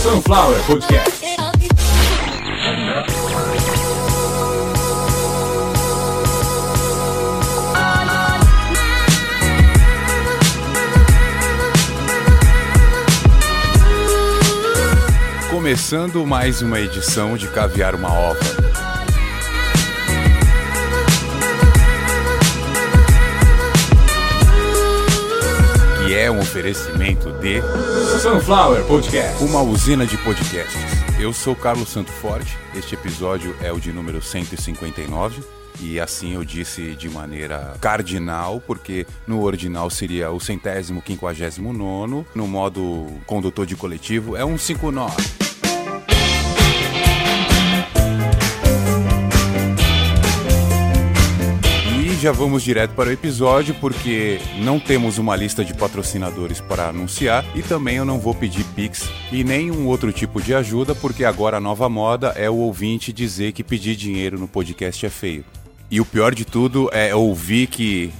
Sunflower Podcast. Começando mais uma edição de Caviar uma Ova. É um oferecimento de Sunflower Podcast, uma usina de podcasts. Eu sou Carlos Santo Forte, este episódio é o de número 159. E assim eu disse de maneira cardinal, porque no original seria o centésimo quinquagésimo nono, no modo condutor de coletivo é um 59. E já vamos direto para o episódio, porque não temos uma lista de patrocinadores para anunciar e também eu não vou pedir Pix e nenhum outro tipo de ajuda, porque agora a nova moda é o ouvinte dizer que pedir dinheiro no podcast é feio. E o pior de tudo é ouvir que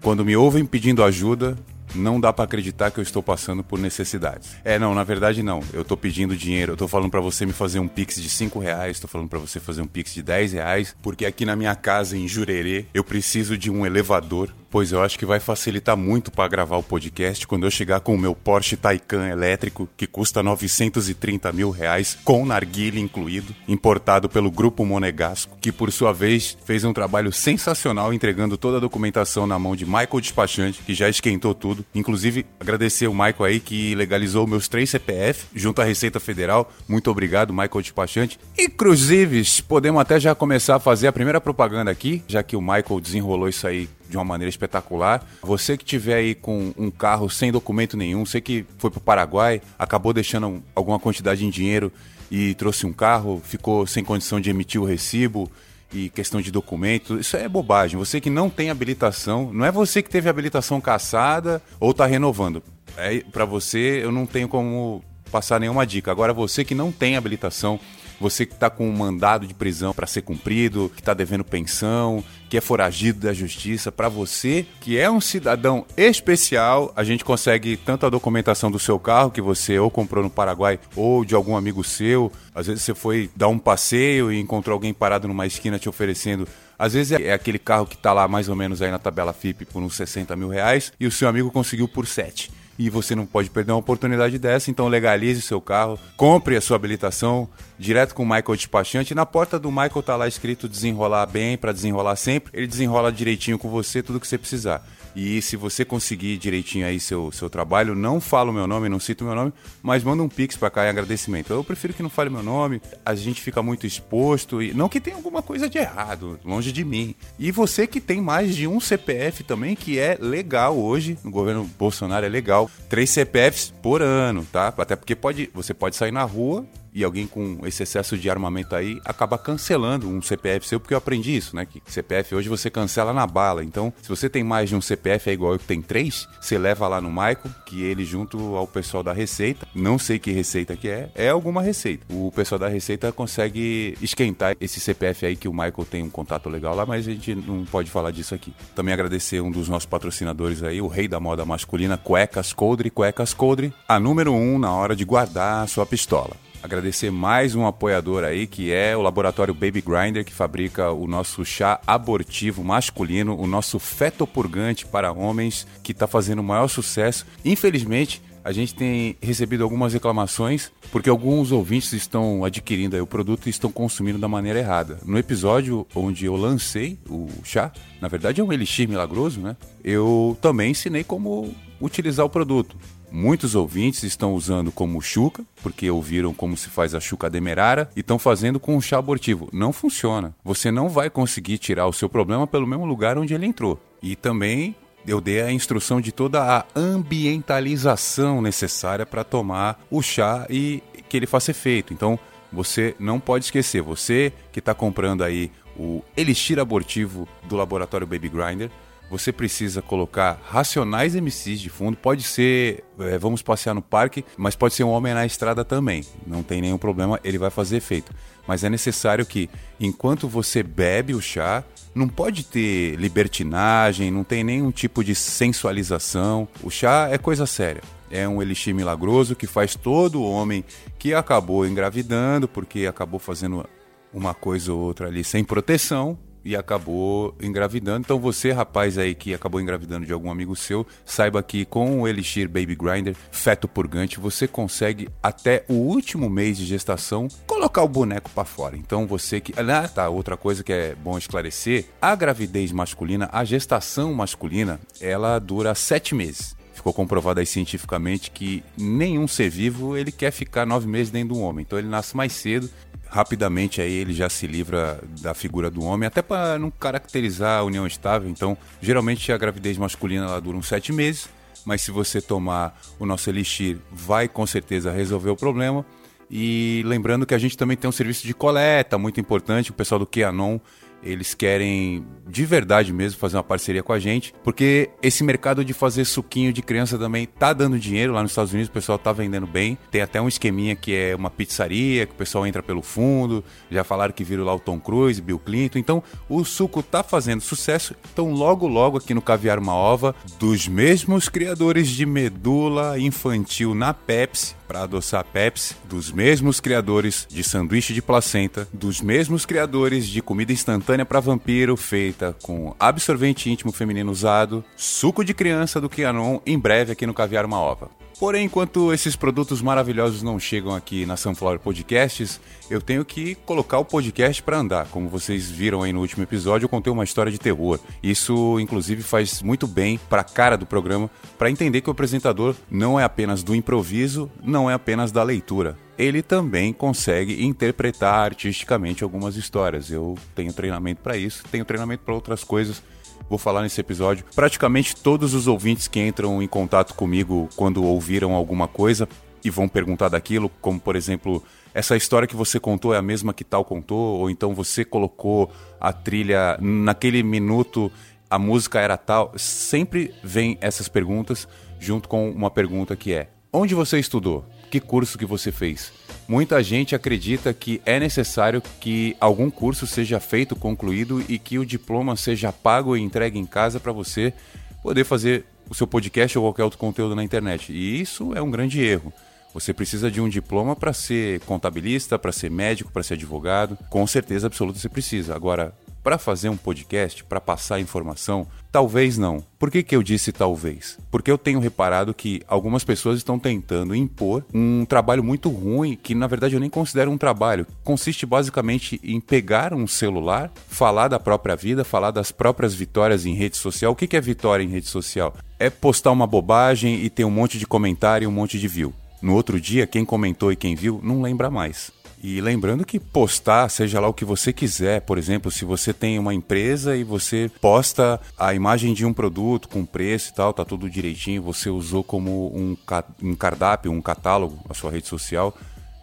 quando me ouvem pedindo ajuda, não dá para acreditar que eu estou passando por necessidades. É, não, na verdade não. Eu tô pedindo dinheiro, eu tô falando para você me fazer um pix de 5 reais, tô falando para você fazer um pix de 10 reais, porque aqui na minha casa em Jurerê eu preciso de um elevador Pois eu acho que vai facilitar muito para gravar o podcast quando eu chegar com o meu Porsche Taycan elétrico, que custa 930 mil reais, com narguile incluído, importado pelo Grupo Monegasco, que por sua vez fez um trabalho sensacional entregando toda a documentação na mão de Michael Despachante, que já esquentou tudo. Inclusive, agradecer o Michael aí que legalizou meus três CPF junto à Receita Federal. Muito obrigado, Michael Despachante. Inclusive, podemos até já começar a fazer a primeira propaganda aqui, já que o Michael desenrolou isso aí de uma maneira espetacular. Você que tiver aí com um carro sem documento nenhum, você que foi para o Paraguai, acabou deixando alguma quantidade em dinheiro e trouxe um carro, ficou sem condição de emitir o recibo e questão de documento, isso é bobagem. Você que não tem habilitação, não é você que teve habilitação caçada ou está renovando. É, para você eu não tenho como passar nenhuma dica. Agora você que não tem habilitação, você que está com um mandado de prisão para ser cumprido, que está devendo pensão, que é foragido da justiça, para você que é um cidadão especial, a gente consegue tanto a documentação do seu carro que você ou comprou no Paraguai ou de algum amigo seu. Às vezes você foi dar um passeio e encontrou alguém parado numa esquina te oferecendo às vezes é aquele carro que está lá mais ou menos aí na tabela FIP por uns 60 mil reais e o seu amigo conseguiu por 7 e você não pode perder uma oportunidade dessa, então legalize seu carro, compre a sua habilitação direto com o Michael Despachante. Na porta do Michael tá lá escrito desenrolar bem para desenrolar sempre. Ele desenrola direitinho com você tudo que você precisar. E se você conseguir direitinho aí seu, seu trabalho, não fala o meu nome, não cito o meu nome, mas manda um pix para cá em agradecimento. Eu prefiro que não fale meu nome, a gente fica muito exposto e não que tenha alguma coisa de errado, longe de mim. E você que tem mais de um CPF também, que é legal hoje, no governo Bolsonaro é legal, três CPFs por ano, tá? Até porque pode, você pode sair na rua e alguém com esse excesso de armamento aí acaba cancelando um CPF seu, porque eu aprendi isso, né? Que CPF hoje você cancela na bala. Então, se você tem mais de um CPF, é igual eu que tem três, você leva lá no Michael, que ele junto ao pessoal da Receita, não sei que receita que é, é alguma receita. O pessoal da Receita consegue esquentar esse CPF aí que o Michael tem um contato legal lá, mas a gente não pode falar disso aqui. Também agradecer um dos nossos patrocinadores aí, o rei da moda masculina, Cuecas Coldre, Cuecas Coldre, a número um na hora de guardar a sua pistola agradecer mais um apoiador aí, que é o laboratório Baby Grinder, que fabrica o nosso chá abortivo masculino, o nosso fetopurgante para homens, que está fazendo o maior sucesso. Infelizmente, a gente tem recebido algumas reclamações porque alguns ouvintes estão adquirindo o produto e estão consumindo da maneira errada. No episódio onde eu lancei o chá, na verdade é um elixir milagroso, né? Eu também ensinei como utilizar o produto. Muitos ouvintes estão usando como chuca, porque ouviram como se faz a chuca demerara, e estão fazendo com chá abortivo. Não funciona. Você não vai conseguir tirar o seu problema pelo mesmo lugar onde ele entrou. E também eu dei a instrução de toda a ambientalização necessária para tomar o chá e que ele faça efeito. Então, você não pode esquecer, você que está comprando aí o elixir abortivo do laboratório Baby Grinder, você precisa colocar racionais MCs de fundo. Pode ser, é, vamos passear no parque, mas pode ser um homem na estrada também. Não tem nenhum problema, ele vai fazer efeito. Mas é necessário que, enquanto você bebe o chá, não pode ter libertinagem, não tem nenhum tipo de sensualização. O chá é coisa séria. É um elixir milagroso que faz todo homem que acabou engravidando, porque acabou fazendo uma coisa ou outra ali sem proteção, e acabou engravidando. Então você, rapaz aí que acabou engravidando de algum amigo seu, saiba que com o Elixir Baby Grinder, feto purgante, você consegue até o último mês de gestação colocar o boneco para fora. Então você que, ah, tá, outra coisa que é bom esclarecer, a gravidez masculina, a gestação masculina, ela dura sete meses ficou comprovado aí cientificamente que nenhum ser vivo ele quer ficar nove meses dentro de um homem. Então ele nasce mais cedo rapidamente aí ele já se livra da figura do homem, até para não caracterizar a união estável. Então, geralmente a gravidez masculina ela dura uns sete meses, mas se você tomar o nosso elixir, vai com certeza resolver o problema. E lembrando que a gente também tem um serviço de coleta muito importante, o pessoal do QAnon eles querem de verdade mesmo fazer uma parceria com a gente, porque esse mercado de fazer suquinho de criança também tá dando dinheiro lá nos Estados Unidos, o pessoal tá vendendo bem. Tem até um esqueminha que é uma pizzaria, que o pessoal entra pelo fundo, já falaram que viram lá o Tom Cruise, Bill Clinton. Então, o suco tá fazendo sucesso. Então, logo logo aqui no Caviar uma Ova, dos mesmos criadores de medula infantil na Pepsi, para adoçar Pepsi, dos mesmos criadores de sanduíche de placenta, dos mesmos criadores de comida instantânea para vampiro feita com absorvente íntimo feminino usado, suco de criança do Kianon, em breve aqui no Caviar Uma Ova. Porém, enquanto esses produtos maravilhosos não chegam aqui na Sunflower Podcasts, eu tenho que colocar o podcast para andar. Como vocês viram aí no último episódio, eu contei uma história de terror. Isso, inclusive, faz muito bem para a cara do programa, para entender que o apresentador não é apenas do improviso, não é apenas da leitura. Ele também consegue interpretar artisticamente algumas histórias. Eu tenho treinamento para isso, tenho treinamento para outras coisas vou falar nesse episódio. Praticamente todos os ouvintes que entram em contato comigo quando ouviram alguma coisa e vão perguntar daquilo, como por exemplo, essa história que você contou é a mesma que tal contou, ou então você colocou a trilha naquele minuto, a música era tal. Sempre vem essas perguntas junto com uma pergunta que é: onde você estudou? Que curso que você fez? Muita gente acredita que é necessário que algum curso seja feito, concluído e que o diploma seja pago e entregue em casa para você poder fazer o seu podcast ou qualquer outro conteúdo na internet. E isso é um grande erro. Você precisa de um diploma para ser contabilista, para ser médico, para ser advogado. Com certeza absoluta você precisa. Agora, para fazer um podcast, para passar informação? Talvez não. Por que, que eu disse talvez? Porque eu tenho reparado que algumas pessoas estão tentando impor um trabalho muito ruim, que na verdade eu nem considero um trabalho. Consiste basicamente em pegar um celular, falar da própria vida, falar das próprias vitórias em rede social. O que, que é vitória em rede social? É postar uma bobagem e ter um monte de comentário e um monte de view. No outro dia, quem comentou e quem viu não lembra mais. E lembrando que postar, seja lá o que você quiser, por exemplo, se você tem uma empresa e você posta a imagem de um produto com preço e tal, tá tudo direitinho, você usou como um, um cardápio, um catálogo a sua rede social,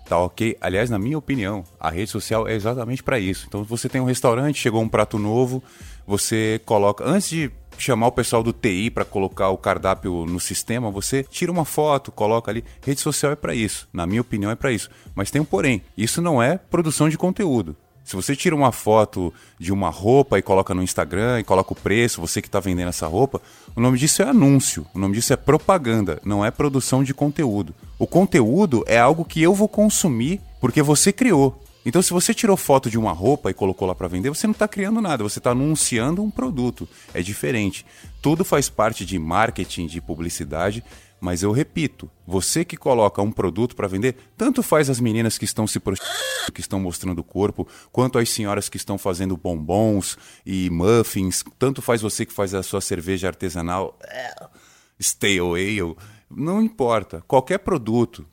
tá ok. Aliás, na minha opinião, a rede social é exatamente para isso. Então, você tem um restaurante, chegou um prato novo, você coloca antes de chamar o pessoal do TI para colocar o cardápio no sistema, você tira uma foto, coloca ali. Rede social é para isso, na minha opinião é para isso. Mas tem um porém, isso não é produção de conteúdo. Se você tira uma foto de uma roupa e coloca no Instagram e coloca o preço, você que está vendendo essa roupa, o nome disso é anúncio, o nome disso é propaganda, não é produção de conteúdo. O conteúdo é algo que eu vou consumir porque você criou. Então, se você tirou foto de uma roupa e colocou lá para vender, você não está criando nada, você está anunciando um produto. É diferente. Tudo faz parte de marketing, de publicidade, mas eu repito, você que coloca um produto para vender, tanto faz as meninas que estão se prostituindo, que estão mostrando o corpo, quanto as senhoras que estão fazendo bombons e muffins, tanto faz você que faz a sua cerveja artesanal, stale ale, não importa. Qualquer produto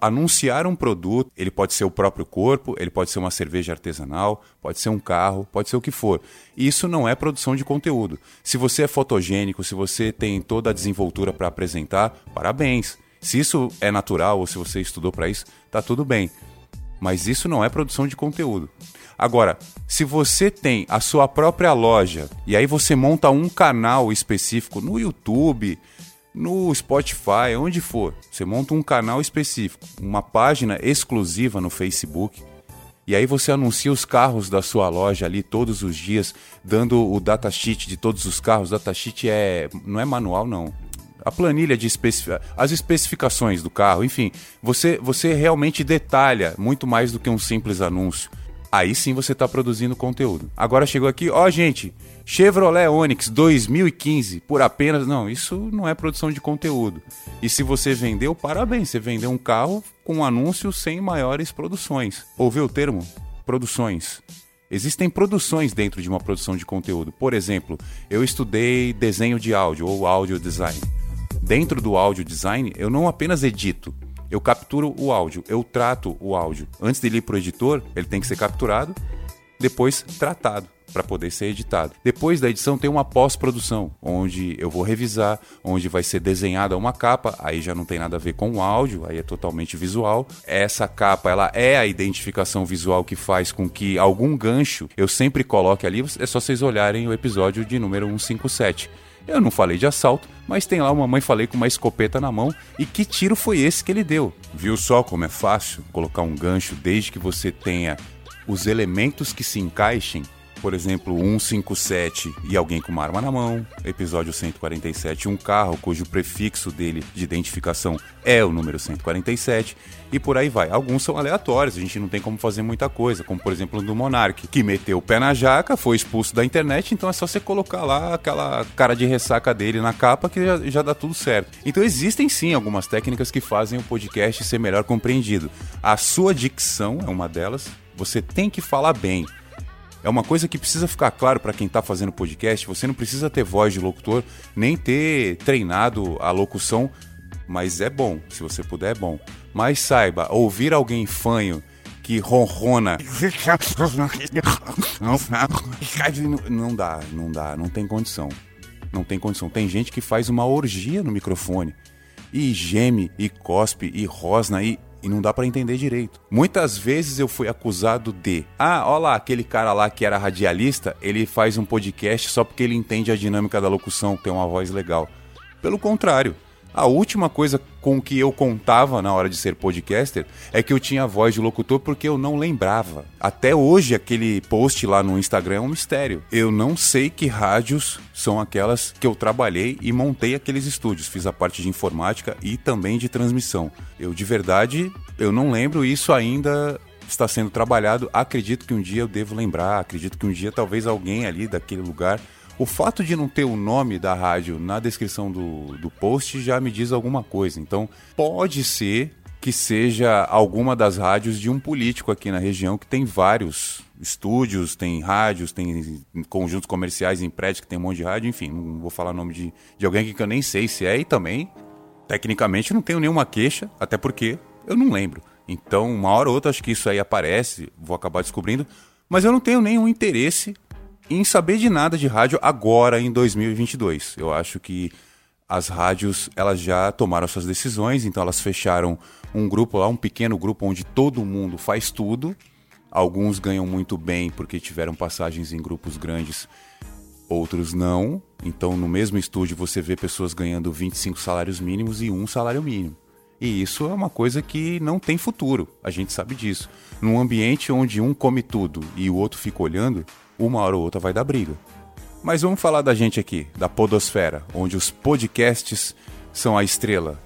anunciar um produto, ele pode ser o próprio corpo, ele pode ser uma cerveja artesanal, pode ser um carro, pode ser o que for. Isso não é produção de conteúdo. Se você é fotogênico, se você tem toda a desenvoltura para apresentar, parabéns. Se isso é natural ou se você estudou para isso, tá tudo bem. Mas isso não é produção de conteúdo. Agora, se você tem a sua própria loja e aí você monta um canal específico no YouTube, no Spotify, onde for. Você monta um canal específico, uma página exclusiva no Facebook. E aí você anuncia os carros da sua loja ali todos os dias, dando o datasheet de todos os carros. Datasheet é não é manual não. a planilha de especific... as especificações do carro, enfim, você, você realmente detalha muito mais do que um simples anúncio. Aí sim você está produzindo conteúdo. Agora chegou aqui, ó gente, Chevrolet Onix 2015 por apenas. Não, isso não é produção de conteúdo. E se você vendeu, parabéns, você vendeu um carro com um anúncio sem maiores produções. Ouviu o termo? Produções. Existem produções dentro de uma produção de conteúdo. Por exemplo, eu estudei desenho de áudio ou áudio design. Dentro do áudio design, eu não apenas edito, eu capturo o áudio, eu trato o áudio. Antes de ir para o editor, ele tem que ser capturado, depois tratado para poder ser editado. Depois da edição tem uma pós-produção, onde eu vou revisar, onde vai ser desenhada uma capa, aí já não tem nada a ver com o áudio, aí é totalmente visual. Essa capa, ela é a identificação visual que faz com que algum gancho eu sempre coloque ali, é só vocês olharem o episódio de número 157. Eu não falei de assalto, mas tem lá uma mãe falei com uma escopeta na mão e que tiro foi esse que ele deu? Viu só como é fácil colocar um gancho desde que você tenha os elementos que se encaixem por exemplo, 157 e alguém com uma arma na mão, episódio 147, um carro cujo prefixo dele de identificação é o número 147, e por aí vai. Alguns são aleatórios, a gente não tem como fazer muita coisa, como por exemplo do Monark, que meteu o pé na jaca, foi expulso da internet, então é só você colocar lá aquela cara de ressaca dele na capa que já, já dá tudo certo. Então existem sim algumas técnicas que fazem o podcast ser melhor compreendido. A sua dicção é uma delas, você tem que falar bem. É uma coisa que precisa ficar claro para quem está fazendo podcast. Você não precisa ter voz de locutor, nem ter treinado a locução, mas é bom. Se você puder, é bom. Mas saiba, ouvir alguém fanho que ronrona. Não dá, não dá, não tem condição. Não tem condição. Tem gente que faz uma orgia no microfone. E geme, e cospe, e rosna, e e não dá para entender direito. Muitas vezes eu fui acusado de, ah, olha lá, aquele cara lá que era radialista, ele faz um podcast só porque ele entende a dinâmica da locução, tem uma voz legal. Pelo contrário, a última coisa com que eu contava na hora de ser podcaster é que eu tinha voz de locutor porque eu não lembrava. Até hoje, aquele post lá no Instagram é um mistério. Eu não sei que rádios são aquelas que eu trabalhei e montei aqueles estúdios. Fiz a parte de informática e também de transmissão. Eu, de verdade, eu não lembro isso ainda está sendo trabalhado. Acredito que um dia eu devo lembrar, acredito que um dia talvez alguém ali daquele lugar o fato de não ter o nome da rádio na descrição do, do post já me diz alguma coisa. Então, pode ser que seja alguma das rádios de um político aqui na região que tem vários estúdios, tem rádios, tem conjuntos comerciais em prédios que tem um monte de rádio, enfim, não vou falar nome de, de alguém que eu nem sei se é e também, tecnicamente, não tenho nenhuma queixa, até porque eu não lembro. Então, uma hora ou outra, acho que isso aí aparece, vou acabar descobrindo, mas eu não tenho nenhum interesse em saber de nada de rádio agora em 2022. Eu acho que as rádios elas já tomaram suas decisões, então elas fecharam um grupo lá, um pequeno grupo onde todo mundo faz tudo. Alguns ganham muito bem porque tiveram passagens em grupos grandes, outros não. Então, no mesmo estúdio, você vê pessoas ganhando 25 salários mínimos e um salário mínimo. E isso é uma coisa que não tem futuro, a gente sabe disso. Num ambiente onde um come tudo e o outro fica olhando, uma hora ou outra vai dar briga. Mas vamos falar da gente aqui, da Podosfera, onde os podcasts são a estrela,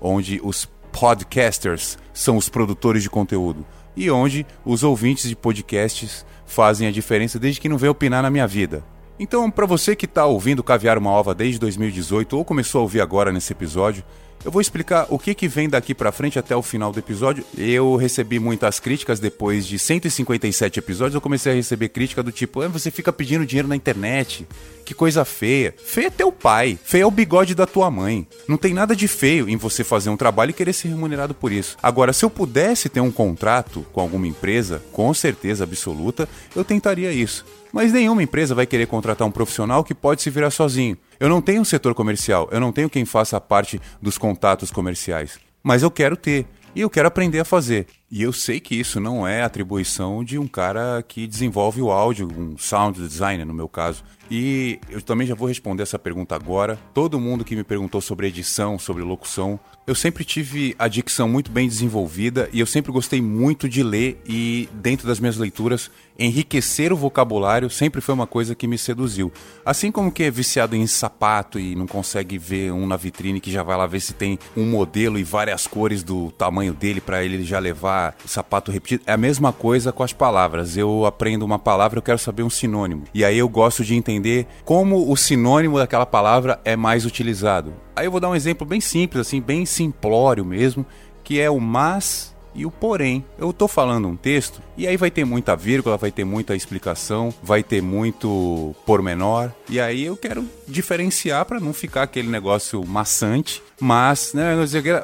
onde os podcasters são os produtores de conteúdo e onde os ouvintes de podcasts fazem a diferença desde que não veio opinar na minha vida. Então, para você que está ouvindo Caviar uma Ova desde 2018 ou começou a ouvir agora nesse episódio, eu vou explicar o que, que vem daqui para frente até o final do episódio. Eu recebi muitas críticas depois de 157 episódios. Eu comecei a receber crítica do tipo: ah, você fica pedindo dinheiro na internet. Que coisa feia. Feio é teu pai. Feio é o bigode da tua mãe. Não tem nada de feio em você fazer um trabalho e querer ser remunerado por isso. Agora, se eu pudesse ter um contrato com alguma empresa, com certeza absoluta, eu tentaria isso. Mas nenhuma empresa vai querer contratar um profissional que pode se virar sozinho. Eu não tenho um setor comercial, eu não tenho quem faça parte dos contatos comerciais, mas eu quero ter e eu quero aprender a fazer. E eu sei que isso não é atribuição de um cara que desenvolve o áudio, um sound designer no meu caso. E eu também já vou responder essa pergunta agora. Todo mundo que me perguntou sobre edição, sobre locução, eu sempre tive a dicção muito bem desenvolvida e eu sempre gostei muito de ler e, dentro das minhas leituras, enriquecer o vocabulário sempre foi uma coisa que me seduziu. Assim como que é viciado em sapato e não consegue ver um na vitrine que já vai lá ver se tem um modelo e várias cores do tamanho dele para ele já levar sapato repetido. É a mesma coisa com as palavras. Eu aprendo uma palavra, eu quero saber um sinônimo. E aí eu gosto de entender como o sinônimo daquela palavra é mais utilizado. Aí eu vou dar um exemplo bem simples, assim, bem simplório mesmo, que é o mas e o porém. Eu tô falando um texto e aí vai ter muita vírgula, vai ter muita explicação, vai ter muito pormenor. E aí eu quero diferenciar para não ficar aquele negócio maçante. Mas, né,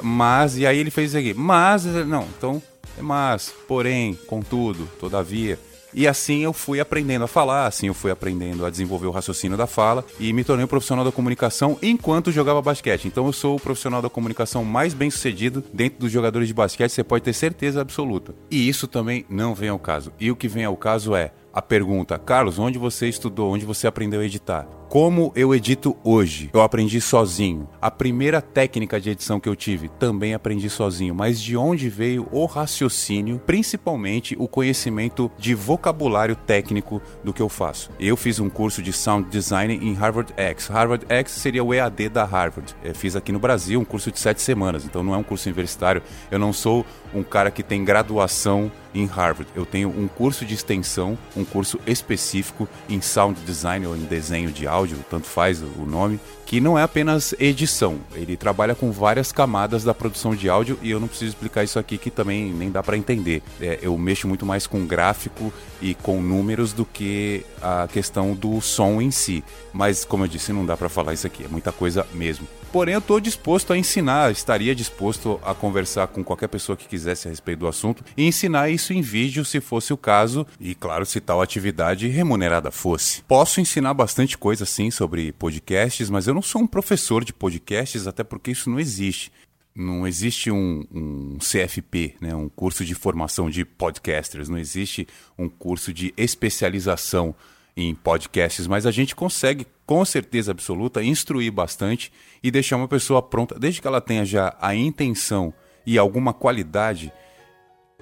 mas e aí ele fez isso aqui. Mas, não, então é mas, porém, contudo, todavia. E assim eu fui aprendendo a falar, assim eu fui aprendendo a desenvolver o raciocínio da fala e me tornei um profissional da comunicação enquanto jogava basquete. Então eu sou o profissional da comunicação mais bem sucedido dentro dos jogadores de basquete, você pode ter certeza absoluta. E isso também não vem ao caso. E o que vem ao caso é a pergunta: Carlos, onde você estudou? Onde você aprendeu a editar? Como eu edito hoje? Eu aprendi sozinho. A primeira técnica de edição que eu tive também aprendi sozinho. Mas de onde veio o raciocínio, principalmente o conhecimento de vocabulário técnico do que eu faço? Eu fiz um curso de sound design em Harvard X. Harvard X seria o EAD da Harvard. Eu fiz aqui no Brasil um curso de sete semanas, então não é um curso universitário. Eu não sou um cara que tem graduação em Harvard. Eu tenho um curso de extensão, um curso específico em sound design ou em desenho de áudio, tanto faz o nome, que não é apenas edição. Ele trabalha com várias camadas da produção de áudio e eu não preciso explicar isso aqui que também nem dá para entender. É, eu mexo muito mais com gráfico e com números do que a questão do som em si. Mas como eu disse, não dá para falar isso aqui, é muita coisa mesmo. Porém, eu estou disposto a ensinar, estaria disposto a conversar com qualquer pessoa que quisesse a respeito do assunto e ensinar isso em vídeo se fosse o caso, e claro, se tal atividade remunerada fosse. Posso ensinar bastante coisa sim sobre podcasts, mas eu não sou um professor de podcasts, até porque isso não existe. Não existe um, um CFP, né, um curso de formação de podcasters, não existe um curso de especialização em podcasts, mas a gente consegue, com certeza absoluta, instruir bastante e deixar uma pessoa pronta, desde que ela tenha já a intenção e alguma qualidade,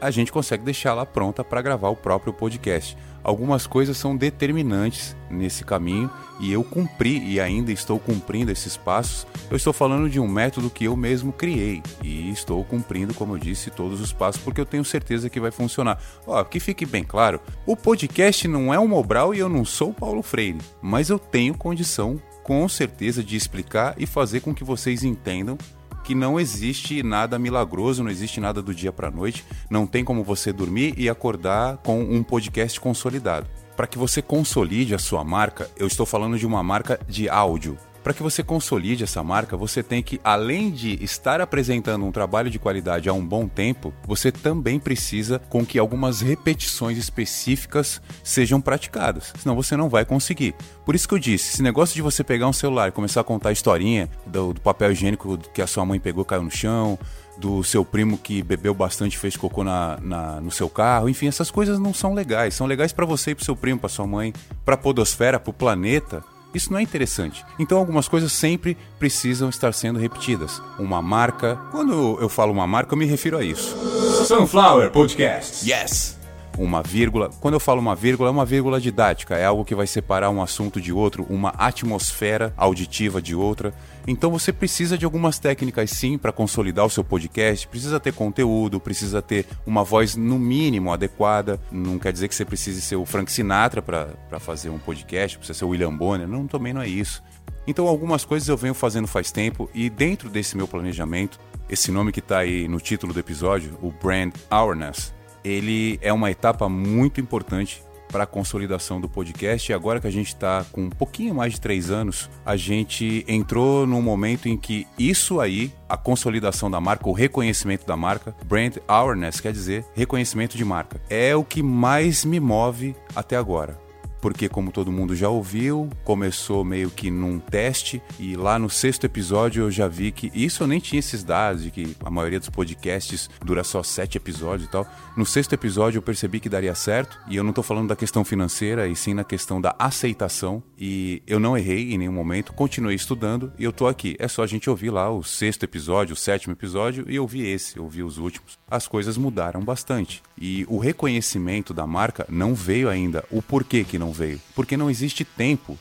a gente consegue deixá-la pronta para gravar o próprio podcast algumas coisas são determinantes nesse caminho e eu cumpri e ainda estou cumprindo esses passos. Eu estou falando de um método que eu mesmo criei e estou cumprindo, como eu disse, todos os passos porque eu tenho certeza que vai funcionar. Ó, que fique bem claro, o podcast não é um Mobral e eu não sou Paulo Freire, mas eu tenho condição com certeza de explicar e fazer com que vocês entendam que não existe nada milagroso, não existe nada do dia para noite, não tem como você dormir e acordar com um podcast consolidado. Para que você consolide a sua marca, eu estou falando de uma marca de áudio. Para que você consolide essa marca, você tem que, além de estar apresentando um trabalho de qualidade há um bom tempo, você também precisa com que algumas repetições específicas sejam praticadas. Senão você não vai conseguir. Por isso que eu disse: esse negócio de você pegar um celular e começar a contar a historinha do, do papel higiênico que a sua mãe pegou caiu no chão, do seu primo que bebeu bastante fez cocô na, na, no seu carro. Enfim, essas coisas não são legais. São legais para você e para seu primo, para sua mãe, para a podosfera, para o planeta. Isso não é interessante. Então algumas coisas sempre precisam estar sendo repetidas. Uma marca. Quando eu falo uma marca, eu me refiro a isso. Sunflower Podcast. Yes! Uma vírgula. Quando eu falo uma vírgula, é uma vírgula didática, é algo que vai separar um assunto de outro, uma atmosfera auditiva de outra. Então você precisa de algumas técnicas sim para consolidar o seu podcast, precisa ter conteúdo, precisa ter uma voz no mínimo adequada. Não quer dizer que você precise ser o Frank Sinatra para fazer um podcast, precisa ser o William Bonner, não, também não é isso. Então algumas coisas eu venho fazendo faz tempo e dentro desse meu planejamento, esse nome que está aí no título do episódio, o Brand Awareness, ele é uma etapa muito importante para a consolidação do podcast. E agora que a gente está com um pouquinho mais de três anos, a gente entrou num momento em que isso aí, a consolidação da marca, o reconhecimento da marca, brand awareness quer dizer reconhecimento de marca, é o que mais me move até agora porque, como todo mundo já ouviu, começou meio que num teste e lá no sexto episódio eu já vi que isso eu nem tinha esses dados de que a maioria dos podcasts dura só sete episódios e tal. No sexto episódio eu percebi que daria certo e eu não tô falando da questão financeira e sim na questão da aceitação e eu não errei em nenhum momento, continuei estudando e eu tô aqui. É só a gente ouvir lá o sexto episódio, o sétimo episódio e ouvir esse, ouvir os últimos. As coisas mudaram bastante e o reconhecimento da marca não veio ainda. O porquê que não veio? Porque não existe tempo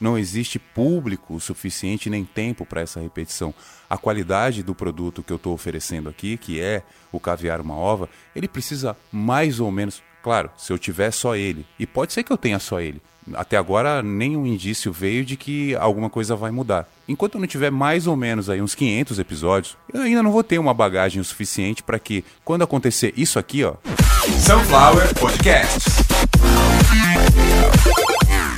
não existe público suficiente nem tempo para essa repetição. A qualidade do produto que eu estou oferecendo aqui, que é o caviar uma ova, ele precisa mais ou menos. Claro, se eu tiver só ele, e pode ser que eu tenha só ele. Até agora, nenhum indício veio de que alguma coisa vai mudar. Enquanto eu não tiver mais ou menos aí uns 500 episódios, eu ainda não vou ter uma bagagem o suficiente para que, quando acontecer isso aqui, ó. Sunflower Podcasts.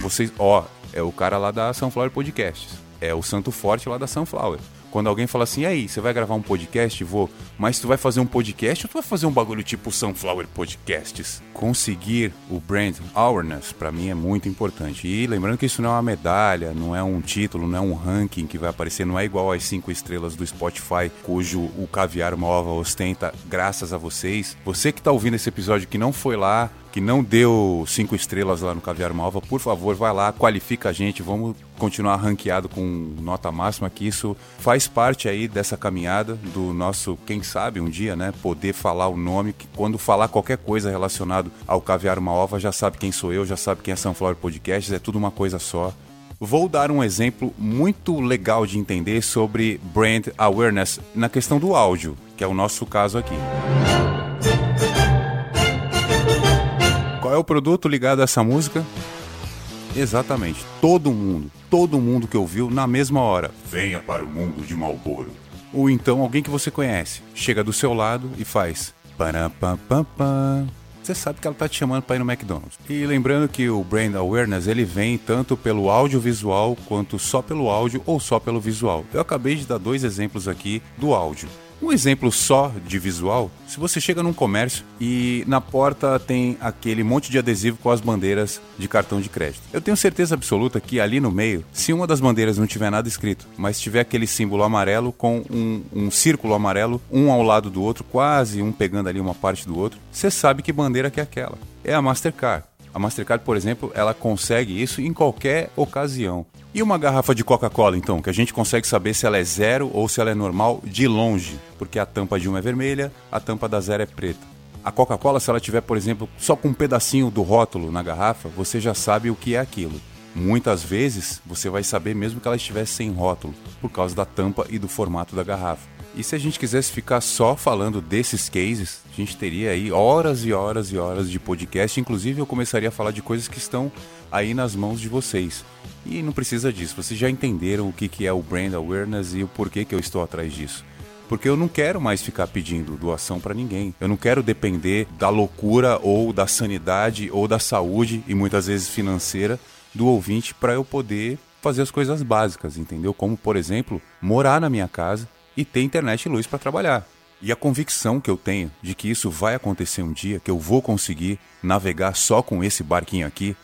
Vocês, ó, é o cara lá da Sunflower Podcasts. É o Santo Forte lá da Sunflower. Quando alguém fala assim, e aí, você vai gravar um podcast? Vou. Mas tu vai fazer um podcast ou tu vai fazer um bagulho tipo Sunflower Podcasts? Conseguir o brand awareness, para mim, é muito importante. E lembrando que isso não é uma medalha, não é um título, não é um ranking que vai aparecer, não é igual às cinco estrelas do Spotify, cujo o Caviar Mova ostenta graças a vocês. Você que tá ouvindo esse episódio que não foi lá, que não deu cinco estrelas lá no Caviar Malva, por favor, vai lá, qualifica a gente, vamos continuar ranqueado com nota máxima, que isso faz parte aí dessa caminhada do nosso, quem sabe um dia, né, poder falar o nome, que quando falar qualquer coisa relacionado ao Caviar Malva, já sabe quem sou eu, já sabe quem é Sunflower Podcasts, é tudo uma coisa só. Vou dar um exemplo muito legal de entender sobre brand awareness na questão do áudio, que é o nosso caso aqui. Qual é o produto ligado a essa música? Exatamente. Todo mundo, todo mundo que ouviu na mesma hora. Venha para o mundo de Malboro. Ou então alguém que você conhece chega do seu lado e faz. Você sabe que ela tá te chamando para ir no McDonald's. E lembrando que o brand awareness ele vem tanto pelo audiovisual quanto só pelo áudio ou só pelo visual. Eu acabei de dar dois exemplos aqui do áudio. Um exemplo só de visual, se você chega num comércio e na porta tem aquele monte de adesivo com as bandeiras de cartão de crédito. Eu tenho certeza absoluta que ali no meio, se uma das bandeiras não tiver nada escrito, mas tiver aquele símbolo amarelo com um, um círculo amarelo, um ao lado do outro, quase um pegando ali uma parte do outro, você sabe que bandeira que é aquela. É a Mastercard. A Mastercard, por exemplo, ela consegue isso em qualquer ocasião. E uma garrafa de Coca-Cola, então, que a gente consegue saber se ela é zero ou se ela é normal de longe, porque a tampa de uma é vermelha, a tampa da zero é preta. A Coca-Cola, se ela tiver, por exemplo, só com um pedacinho do rótulo na garrafa, você já sabe o que é aquilo. Muitas vezes você vai saber mesmo que ela estivesse sem rótulo, por causa da tampa e do formato da garrafa. E se a gente quisesse ficar só falando desses cases, a gente teria aí horas e horas e horas de podcast. Inclusive, eu começaria a falar de coisas que estão aí nas mãos de vocês. E não precisa disso, vocês já entenderam o que é o brand awareness e o porquê que eu estou atrás disso. Porque eu não quero mais ficar pedindo doação para ninguém. Eu não quero depender da loucura ou da sanidade ou da saúde e muitas vezes financeira do ouvinte para eu poder fazer as coisas básicas, entendeu? Como, por exemplo, morar na minha casa e ter internet e luz para trabalhar. E a convicção que eu tenho de que isso vai acontecer um dia, que eu vou conseguir navegar só com esse barquinho aqui,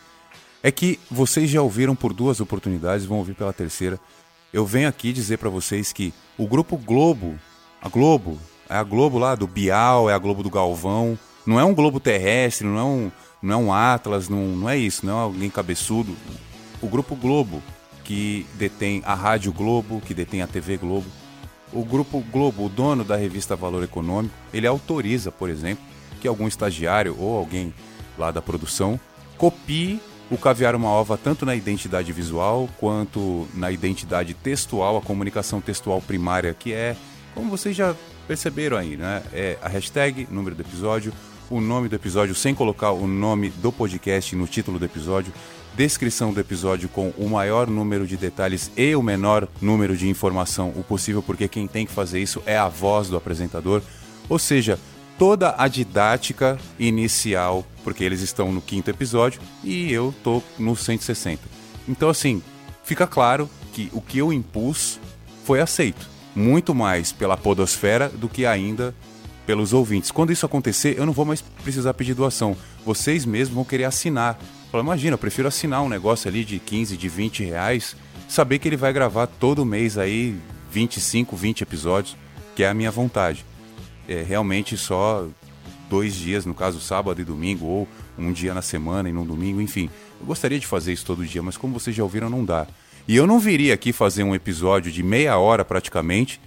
é que vocês já ouviram por duas oportunidades, vão ouvir pela terceira. Eu venho aqui dizer para vocês que o grupo Globo, a Globo, é a Globo lá do Bial, é a Globo do Galvão, não é um globo terrestre, não é um, não é um Atlas, não, não é isso, não é alguém cabeçudo. O grupo Globo, que detém a Rádio Globo, que detém a TV Globo, o grupo Globo, o dono da revista Valor Econômico, ele autoriza, por exemplo, que algum estagiário ou alguém lá da produção copie o caviar uma ova tanto na identidade visual quanto na identidade textual, a comunicação textual primária, que é, como vocês já perceberam aí, né? É a hashtag, número do episódio, o nome do episódio sem colocar o nome do podcast no título do episódio, descrição do episódio com o maior número de detalhes e o menor número de informação o possível, porque quem tem que fazer isso é a voz do apresentador. Ou seja, toda a didática inicial, porque eles estão no quinto episódio e eu tô no 160. Então, assim, fica claro que o que eu impus foi aceito. Muito mais pela podosfera do que ainda pelos ouvintes. Quando isso acontecer, eu não vou mais precisar pedir doação. Vocês mesmos vão querer assinar Fala, imagina, eu prefiro assinar um negócio ali de 15, de 20 reais, saber que ele vai gravar todo mês aí 25, 20 episódios, que é a minha vontade. É realmente só dois dias, no caso sábado e domingo, ou um dia na semana e num domingo, enfim. Eu gostaria de fazer isso todo dia, mas como vocês já ouviram, não dá. E eu não viria aqui fazer um episódio de meia hora praticamente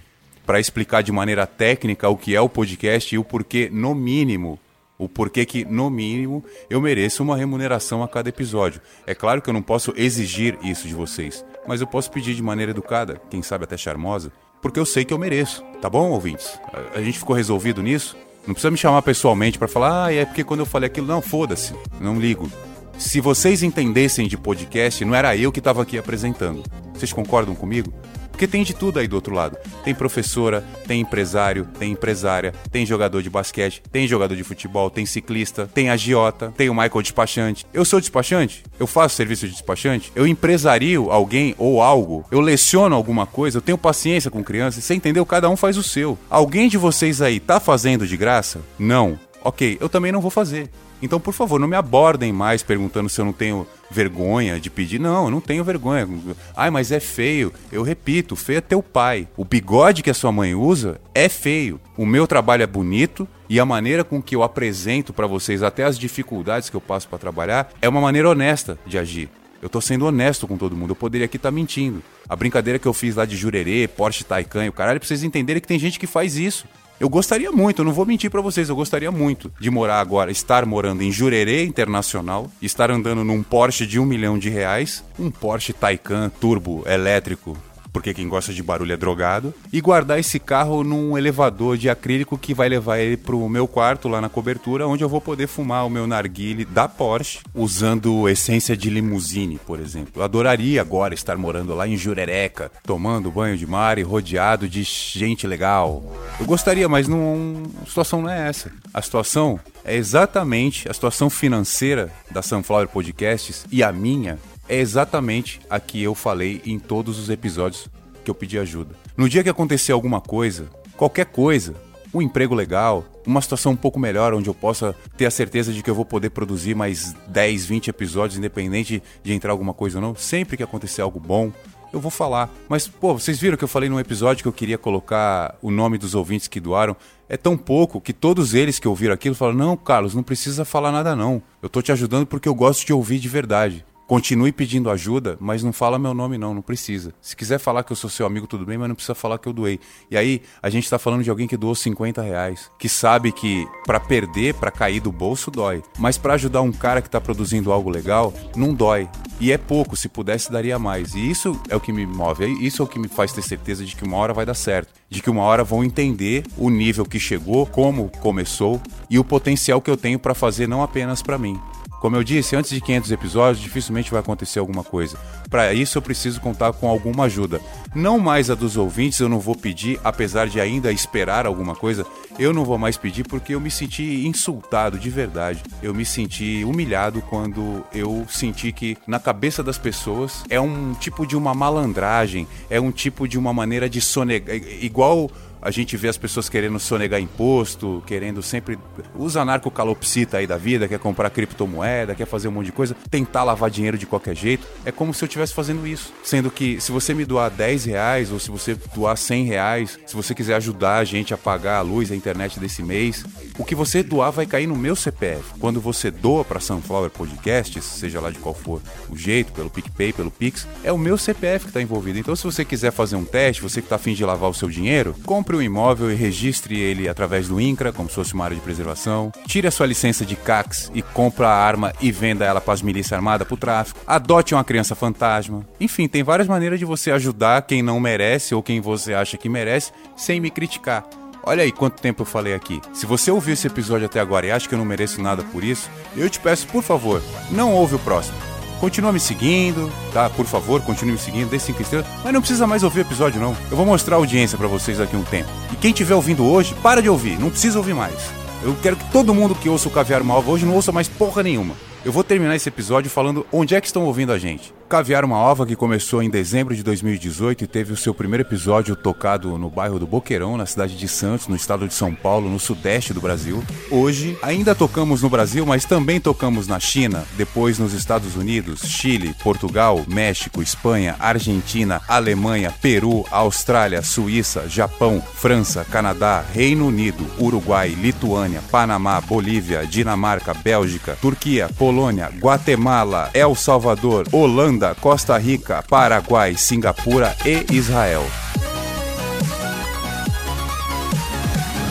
para explicar de maneira técnica o que é o podcast e o porquê, no mínimo, o porquê que, no mínimo, eu mereço uma remuneração a cada episódio. É claro que eu não posso exigir isso de vocês, mas eu posso pedir de maneira educada, quem sabe até charmosa, porque eu sei que eu mereço. Tá bom, ouvintes? A gente ficou resolvido nisso? Não precisa me chamar pessoalmente para falar, ah, é porque quando eu falei aquilo, não, foda-se, não ligo. Se vocês entendessem de podcast, não era eu que estava aqui apresentando. Vocês concordam comigo? Porque tem de tudo aí do outro lado. Tem professora, tem empresário, tem empresária, tem jogador de basquete, tem jogador de futebol, tem ciclista, tem agiota, tem o Michael despachante. Eu sou despachante? Eu faço serviço de despachante? Eu empresario alguém ou algo? Eu leciono alguma coisa? Eu tenho paciência com crianças? Você entendeu? Cada um faz o seu. Alguém de vocês aí tá fazendo de graça? Não. Ok, eu também não vou fazer. Então, por favor, não me abordem mais perguntando se eu não tenho vergonha de pedir. Não, eu não tenho vergonha. Ai, mas é feio. Eu repito, feio é teu pai. O bigode que a sua mãe usa é feio. O meu trabalho é bonito e a maneira com que eu apresento para vocês até as dificuldades que eu passo para trabalhar é uma maneira honesta de agir. Eu tô sendo honesto com todo mundo. Eu poderia aqui estar tá mentindo. A brincadeira que eu fiz lá de Jurerê, Porsche Taycan e o caralho, pra vocês entenderem que tem gente que faz isso. Eu gostaria muito, eu não vou mentir para vocês, eu gostaria muito de morar agora, estar morando em Jurerê Internacional, estar andando num Porsche de um milhão de reais, um Porsche Taycan turbo elétrico porque quem gosta de barulho é drogado, e guardar esse carro num elevador de acrílico que vai levar ele pro meu quarto lá na cobertura, onde eu vou poder fumar o meu narguile da Porsche, usando essência de limusine, por exemplo. Eu adoraria agora estar morando lá em Jurereca, tomando banho de mar e rodeado de gente legal. Eu gostaria, mas não, a situação não é essa. A situação é exatamente a situação financeira da Sunflower Podcasts e a minha é exatamente a que eu falei em todos os episódios que eu pedi ajuda. No dia que acontecer alguma coisa, qualquer coisa, um emprego legal, uma situação um pouco melhor onde eu possa ter a certeza de que eu vou poder produzir mais 10, 20 episódios independente de entrar alguma coisa ou não, sempre que acontecer algo bom, eu vou falar. Mas, pô, vocês viram que eu falei num episódio que eu queria colocar o nome dos ouvintes que doaram? É tão pouco que todos eles que ouviram aquilo falaram: Não, Carlos, não precisa falar nada não. Eu tô te ajudando porque eu gosto de ouvir de verdade. Continue pedindo ajuda, mas não fala meu nome não, não precisa. Se quiser falar que eu sou seu amigo, tudo bem, mas não precisa falar que eu doei. E aí, a gente está falando de alguém que doou 50 reais, que sabe que para perder, para cair do bolso, dói. Mas para ajudar um cara que está produzindo algo legal, não dói. E é pouco, se pudesse, daria mais. E isso é o que me move, isso é o que me faz ter certeza de que uma hora vai dar certo. De que uma hora vão entender o nível que chegou, como começou e o potencial que eu tenho para fazer não apenas para mim, como eu disse, antes de 500 episódios, dificilmente vai acontecer alguma coisa. Para isso, eu preciso contar com alguma ajuda. Não mais a dos ouvintes, eu não vou pedir, apesar de ainda esperar alguma coisa, eu não vou mais pedir porque eu me senti insultado de verdade. Eu me senti humilhado quando eu senti que na cabeça das pessoas é um tipo de uma malandragem, é um tipo de uma maneira de sonegar. Igual a gente vê as pessoas querendo sonegar imposto, querendo sempre. Usa narcocalopsita aí da vida, quer comprar criptomoeda, quer fazer um monte de coisa, tentar lavar dinheiro de qualquer jeito. É como se eu estivesse fazendo isso. Sendo que se você me doar 10 reais, ou se você doar 100 reais, se você quiser ajudar a gente a pagar a luz, a internet desse mês, o que você doar vai cair no meu CPF. Quando você doa para Sunflower Podcasts, seja lá de qual for o jeito, pelo PicPay, pelo Pix, é o meu CPF que está envolvido. Então, se você quiser fazer um teste, você que está afim de lavar o seu dinheiro, compre compre um imóvel e registre ele através do INCRA, como se fosse uma área de preservação. Tire a sua licença de CACs e compra a arma e venda ela para as milícias armadas para o tráfico. Adote uma criança fantasma. Enfim, tem várias maneiras de você ajudar quem não merece ou quem você acha que merece sem me criticar. Olha aí quanto tempo eu falei aqui. Se você ouviu esse episódio até agora e acha que eu não mereço nada por isso, eu te peço, por favor, não ouve o próximo. Continua me seguindo, tá? Por favor, continue me seguindo, dê 5 estrelas. Mas não precisa mais ouvir o episódio, não. Eu vou mostrar a audiência para vocês daqui um tempo. E quem estiver ouvindo hoje, para de ouvir, não precisa ouvir mais. Eu quero que todo mundo que ouça o Caviar Malva hoje não ouça mais porra nenhuma. Eu vou terminar esse episódio falando onde é que estão ouvindo a gente. Caviar uma Ova que começou em dezembro de 2018 e teve o seu primeiro episódio tocado no bairro do Boqueirão, na cidade de Santos, no estado de São Paulo, no sudeste do Brasil. Hoje, ainda tocamos no Brasil, mas também tocamos na China, depois nos Estados Unidos, Chile, Portugal, México, Espanha, Argentina, Alemanha, Peru, Austrália, Suíça, Japão, França, Canadá, Reino Unido, Uruguai, Lituânia, Panamá, Bolívia, Dinamarca, Bélgica, Turquia, Polônia, Guatemala, El Salvador, Holanda, Costa Rica, Paraguai, Singapura e Israel.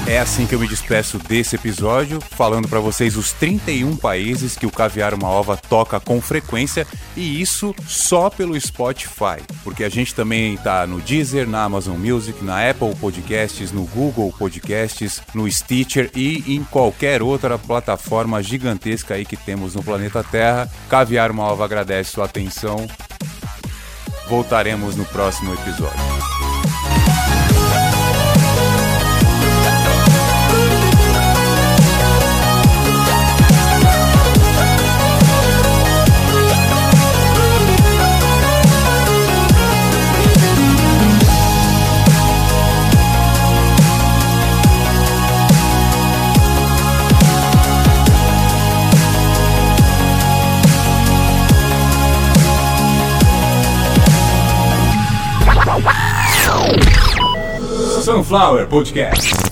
É assim que eu me despeço desse episódio, falando para vocês os 31 países que o Caviar Uma Ova toca com frequência e isso só pelo Spotify, porque a gente também tá no Deezer, na Amazon Music, na Apple Podcasts, no Google Podcasts, no Stitcher e em qualquer outra plataforma gigantesca aí que temos no planeta Terra. Caviar Uma Ova agradece sua atenção. Voltaremos no próximo episódio. Sunflower Podcast.